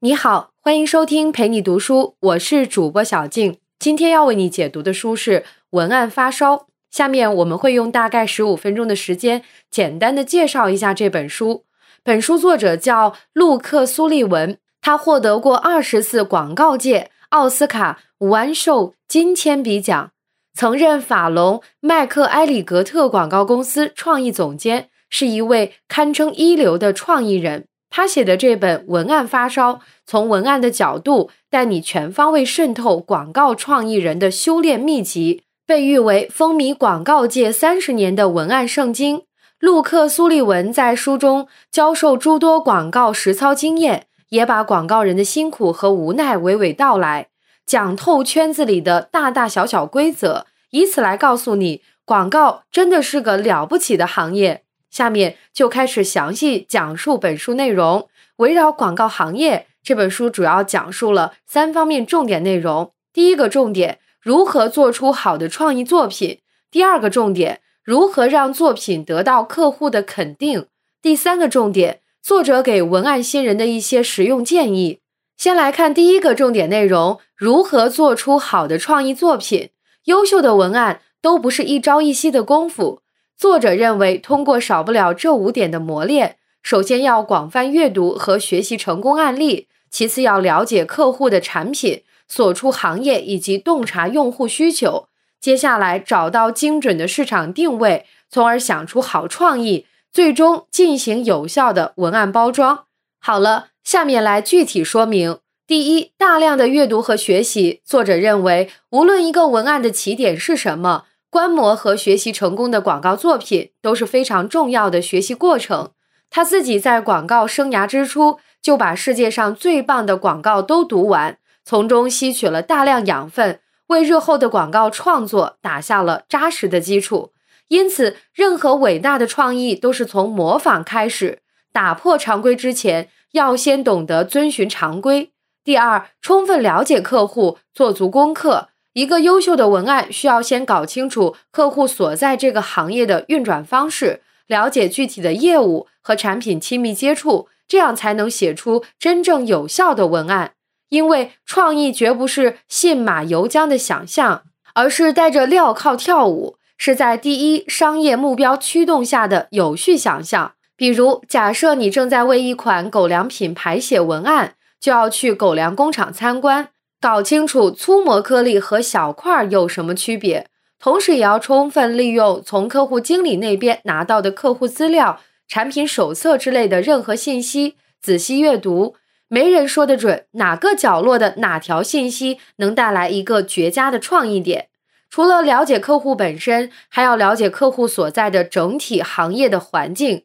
你好，欢迎收听陪你读书，我是主播小静。今天要为你解读的书是《文案发烧》。下面我们会用大概十五分钟的时间，简单的介绍一下这本书。本书作者叫陆克·苏利文，他获得过二十次广告界奥斯卡完授金铅笔奖，曾任法龙麦克埃里格特广告公司创意总监，是一位堪称一流的创意人。他写的这本文案发烧，从文案的角度带你全方位渗透广告创意人的修炼秘籍，被誉为风靡广告界三十年的文案圣经。陆克·苏利文在书中教授诸多广告实操经验，也把广告人的辛苦和无奈娓娓道来，讲透圈子里的大大小小规则，以此来告诉你，广告真的是个了不起的行业。下面就开始详细讲述本书内容。围绕广告行业，这本书主要讲述了三方面重点内容。第一个重点，如何做出好的创意作品；第二个重点，如何让作品得到客户的肯定；第三个重点，作者给文案新人的一些实用建议。先来看第一个重点内容：如何做出好的创意作品。优秀的文案都不是一朝一夕的功夫。作者认为，通过少不了这五点的磨练：首先要广泛阅读和学习成功案例；其次要了解客户的产品，所出行业以及洞察用户需求；接下来找到精准的市场定位，从而想出好创意，最终进行有效的文案包装。好了，下面来具体说明：第一，大量的阅读和学习。作者认为，无论一个文案的起点是什么。观摩和学习成功的广告作品都是非常重要的学习过程。他自己在广告生涯之初就把世界上最棒的广告都读完，从中吸取了大量养分，为日后的广告创作打下了扎实的基础。因此，任何伟大的创意都是从模仿开始。打破常规之前，要先懂得遵循常规。第二，充分了解客户，做足功课。一个优秀的文案需要先搞清楚客户所在这个行业的运转方式，了解具体的业务和产品亲密接触，这样才能写出真正有效的文案。因为创意绝不是信马由缰的想象，而是带着镣铐跳舞，是在第一商业目标驱动下的有序想象。比如，假设你正在为一款狗粮品牌写文案，就要去狗粮工厂参观。搞清楚粗磨颗粒和小块有什么区别，同时也要充分利用从客户经理那边拿到的客户资料、产品手册之类的任何信息，仔细阅读。没人说得准哪个角落的哪条信息能带来一个绝佳的创意点。除了了解客户本身，还要了解客户所在的整体行业的环境。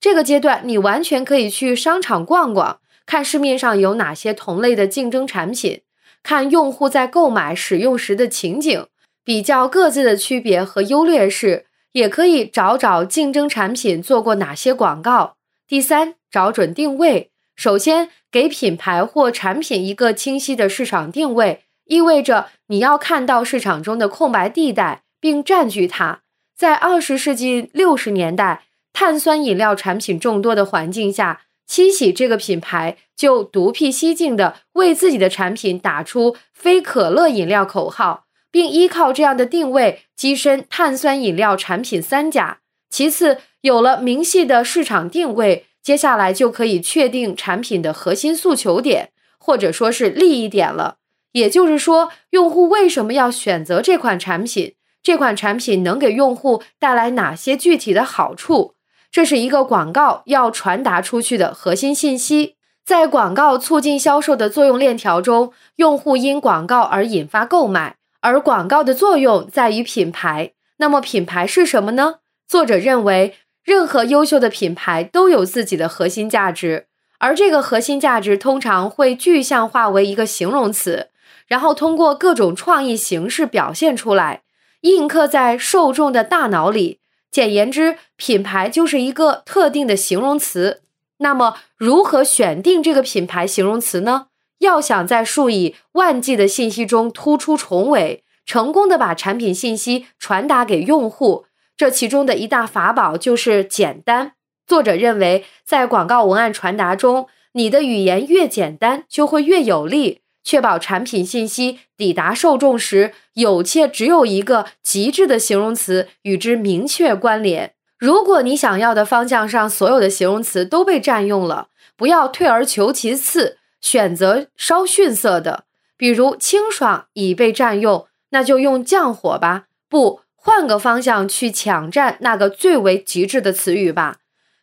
这个阶段，你完全可以去商场逛逛，看市面上有哪些同类的竞争产品。看用户在购买使用时的情景，比较各自的区别和优劣势，也可以找找竞争产品做过哪些广告。第三，找准定位。首先，给品牌或产品一个清晰的市场定位，意味着你要看到市场中的空白地带，并占据它。在二十世纪六十年代，碳酸饮料产品众多的环境下。七喜这个品牌就独辟蹊径的为自己的产品打出“非可乐饮料”口号，并依靠这样的定位跻身碳酸饮料产品三甲。其次，有了明细的市场定位，接下来就可以确定产品的核心诉求点，或者说是利益点了。也就是说，用户为什么要选择这款产品？这款产品能给用户带来哪些具体的好处？这是一个广告要传达出去的核心信息，在广告促进销售的作用链条中，用户因广告而引发购买，而广告的作用在于品牌。那么品牌是什么呢？作者认为，任何优秀的品牌都有自己的核心价值，而这个核心价值通常会具象化为一个形容词，然后通过各种创意形式表现出来，印刻在受众的大脑里。简言之，品牌就是一个特定的形容词。那么，如何选定这个品牌形容词呢？要想在数以万计的信息中突出重围，成功的把产品信息传达给用户，这其中的一大法宝就是简单。作者认为，在广告文案传达中，你的语言越简单，就会越有力，确保产品信息抵达受众时，有且只有一个极致的形容词与之明确关联。如果你想要的方向上所有的形容词都被占用了，不要退而求其次，选择稍逊色的，比如清爽已被占用，那就用降火吧。不，换个方向去抢占那个最为极致的词语吧。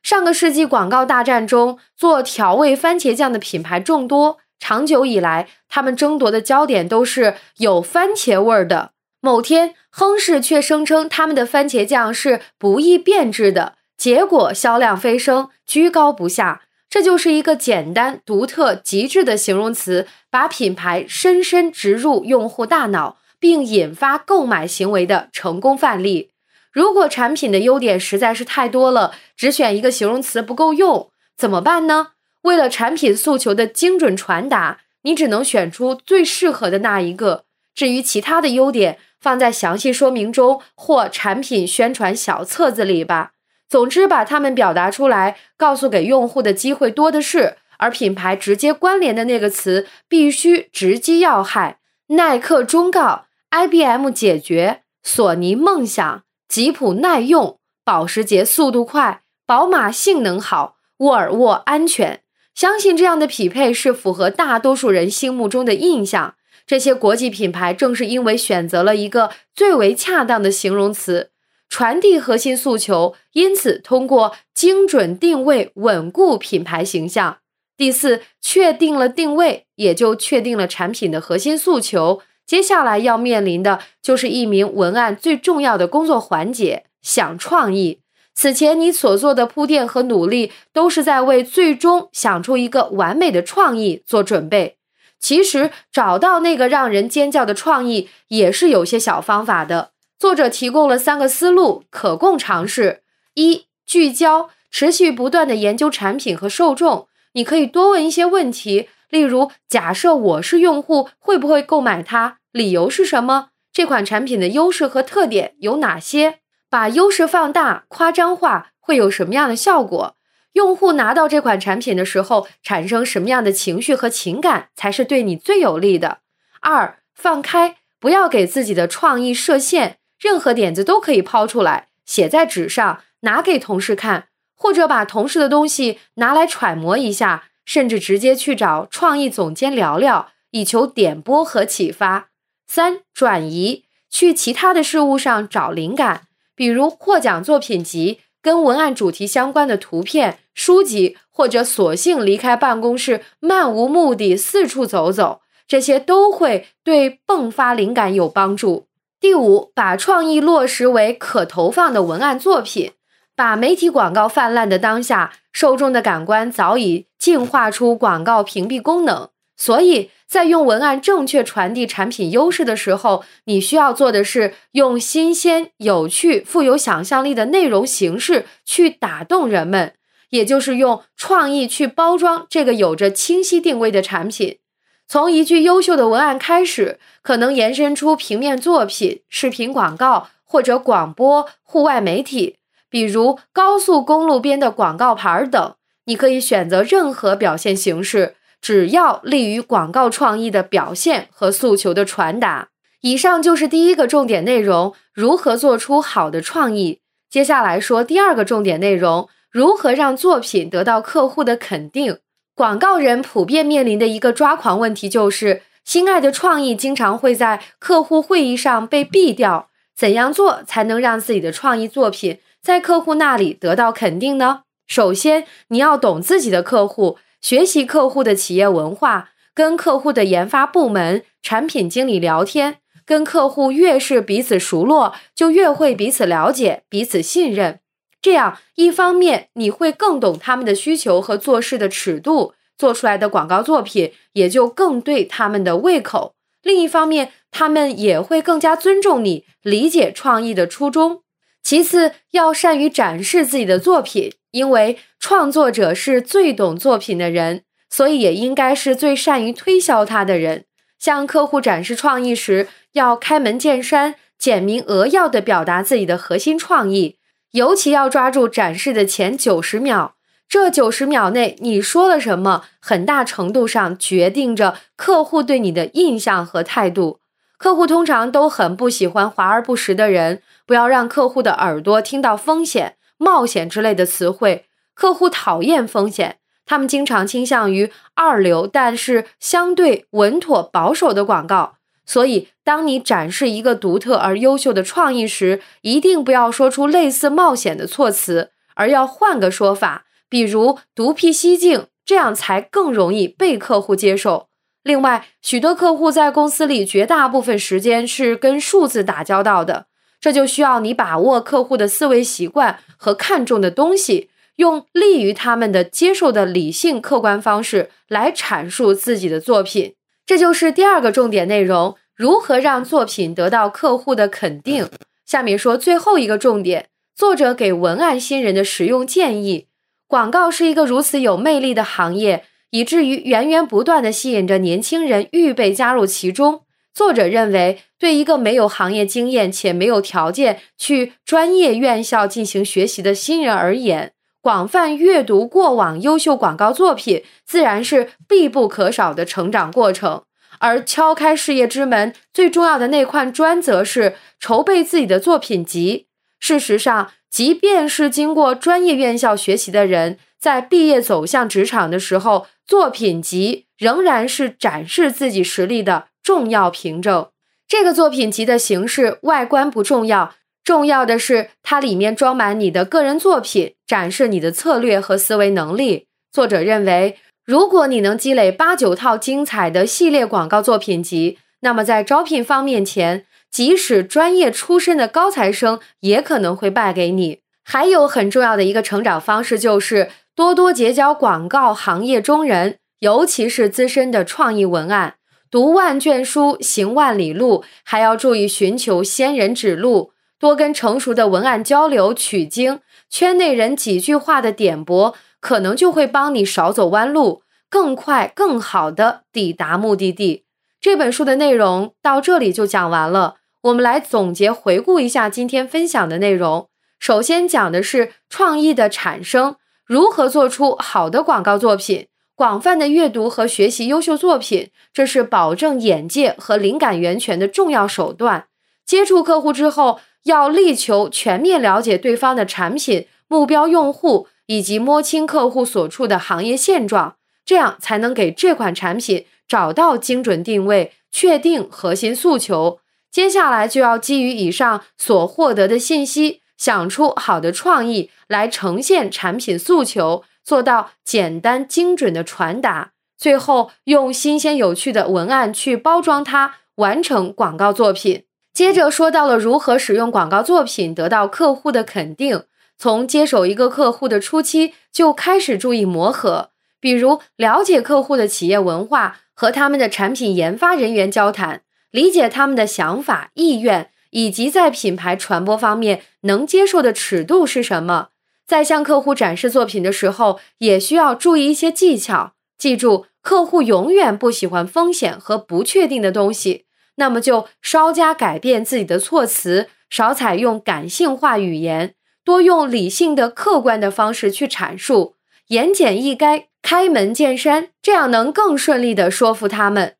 上个世纪广告大战中，做调味番茄酱的品牌众多。长久以来，他们争夺的焦点都是有番茄味儿的。某天，亨氏却声称他们的番茄酱是不易变质的，结果销量飞升，居高不下。这就是一个简单、独特、极致的形容词，把品牌深深植入用户大脑，并引发购买行为的成功范例。如果产品的优点实在是太多了，只选一个形容词不够用，怎么办呢？为了产品诉求的精准传达，你只能选出最适合的那一个。至于其他的优点，放在详细说明中或产品宣传小册子里吧。总之，把它们表达出来，告诉给用户的机会多的是。而品牌直接关联的那个词必须直击要害。耐克忠告：IBM 解决，索尼梦想。吉普耐用，保时捷速度快，宝马性能好，沃尔沃安全。相信这样的匹配是符合大多数人心目中的印象。这些国际品牌正是因为选择了一个最为恰当的形容词，传递核心诉求，因此通过精准定位稳固品牌形象。第四，确定了定位，也就确定了产品的核心诉求。接下来要面临的就是一名文案最重要的工作环节——想创意。此前你所做的铺垫和努力，都是在为最终想出一个完美的创意做准备。其实找到那个让人尖叫的创意，也是有些小方法的。作者提供了三个思路，可供尝试：一、聚焦，持续不断的研究产品和受众。你可以多问一些问题，例如：假设我是用户，会不会购买它？理由是什么？这款产品的优势和特点有哪些？把优势放大、夸张化会有什么样的效果？用户拿到这款产品的时候，产生什么样的情绪和情感才是对你最有利的？二、放开，不要给自己的创意设限，任何点子都可以抛出来，写在纸上，拿给同事看，或者把同事的东西拿来揣摩一下，甚至直接去找创意总监聊聊，以求点拨和启发。三转移去其他的事物上找灵感，比如获奖作品集、跟文案主题相关的图片、书籍，或者索性离开办公室，漫无目的四处走走，这些都会对迸发灵感有帮助。第五，把创意落实为可投放的文案作品。把媒体广告泛滥的当下，受众的感官早已进化出广告屏蔽功能，所以。在用文案正确传递产品优势的时候，你需要做的是用新鲜、有趣、富有想象力的内容形式去打动人们，也就是用创意去包装这个有着清晰定位的产品。从一句优秀的文案开始，可能延伸出平面作品、视频广告或者广播、户外媒体，比如高速公路边的广告牌等。你可以选择任何表现形式。只要利于广告创意的表现和诉求的传达。以上就是第一个重点内容：如何做出好的创意。接下来说第二个重点内容：如何让作品得到客户的肯定。广告人普遍面临的一个抓狂问题就是，心爱的创意经常会在客户会议上被毙掉。怎样做才能让自己的创意作品在客户那里得到肯定呢？首先，你要懂自己的客户。学习客户的企业文化，跟客户的研发部门、产品经理聊天，跟客户越是彼此熟络，就越会彼此了解、彼此信任。这样，一方面你会更懂他们的需求和做事的尺度，做出来的广告作品也就更对他们的胃口；另一方面，他们也会更加尊重你，理解创意的初衷。其次，要善于展示自己的作品。因为创作者是最懂作品的人，所以也应该是最善于推销它的人。向客户展示创意时，要开门见山、简明扼要地表达自己的核心创意，尤其要抓住展示的前九十秒，这九十秒内你说了什么，很大程度上决定着客户对你的印象和态度。客户通常都很不喜欢华而不实的人，不要让客户的耳朵听到风险、冒险之类的词汇。客户讨厌风险，他们经常倾向于二流，但是相对稳妥保守的广告。所以，当你展示一个独特而优秀的创意时，一定不要说出类似冒险的措辞，而要换个说法，比如独辟蹊径，这样才更容易被客户接受。另外，许多客户在公司里绝大部分时间是跟数字打交道的，这就需要你把握客户的思维习惯和看重的东西，用利于他们的接受的理性客观方式来阐述自己的作品。这就是第二个重点内容：如何让作品得到客户的肯定。下面说最后一个重点，作者给文案新人的实用建议。广告是一个如此有魅力的行业。以至于源源不断的吸引着年轻人预备加入其中。作者认为，对一个没有行业经验且没有条件去专业院校进行学习的新人而言，广泛阅读过往优秀广告作品，自然是必不可少的成长过程。而敲开事业之门最重要的那块砖，则是筹备自己的作品集。事实上，即便是经过专业院校学习的人，在毕业走向职场的时候，作品集仍然是展示自己实力的重要凭证。这个作品集的形式、外观不重要，重要的是它里面装满你的个人作品，展示你的策略和思维能力。作者认为，如果你能积累八九套精彩的系列广告作品集，那么在招聘方面前，即使专业出身的高材生也可能会败给你。还有很重要的一个成长方式就是。多多结交广告行业中人，尤其是资深的创意文案。读万卷书，行万里路，还要注意寻求仙人指路。多跟成熟的文案交流取经，圈内人几句话的点拨，可能就会帮你少走弯路，更快、更好的抵达目的地。这本书的内容到这里就讲完了。我们来总结回顾一下今天分享的内容。首先讲的是创意的产生。如何做出好的广告作品？广泛的阅读和学习优秀作品，这是保证眼界和灵感源泉的重要手段。接触客户之后，要力求全面了解对方的产品、目标用户以及摸清客户所处的行业现状，这样才能给这款产品找到精准定位，确定核心诉求。接下来就要基于以上所获得的信息。想出好的创意来呈现产品诉求，做到简单精准的传达，最后用新鲜有趣的文案去包装它，完成广告作品。接着说到了如何使用广告作品得到客户的肯定，从接手一个客户的初期就开始注意磨合，比如了解客户的企业文化，和他们的产品研发人员交谈，理解他们的想法意愿。以及在品牌传播方面能接受的尺度是什么？在向客户展示作品的时候，也需要注意一些技巧。记住，客户永远不喜欢风险和不确定的东西，那么就稍加改变自己的措辞，少采用感性化语言，多用理性的、客观的方式去阐述，言简意赅，开门见山，这样能更顺利的说服他们。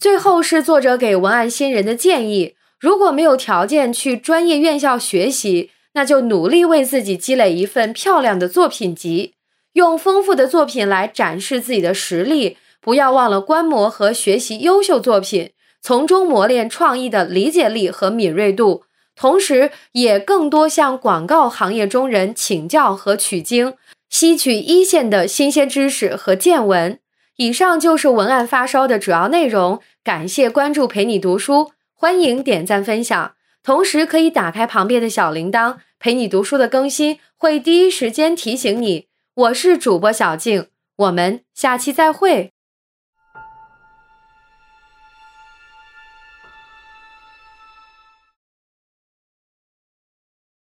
最后是作者给文案新人的建议。如果没有条件去专业院校学习，那就努力为自己积累一份漂亮的作品集，用丰富的作品来展示自己的实力。不要忘了观摩和学习优秀作品，从中磨练创意的理解力和敏锐度，同时也更多向广告行业中人请教和取经，吸取一线的新鲜知识和见闻。以上就是文案发烧的主要内容，感谢关注，陪你读书。欢迎点赞分享，同时可以打开旁边的小铃铛，陪你读书的更新会第一时间提醒你。我是主播小静，我们下期再会。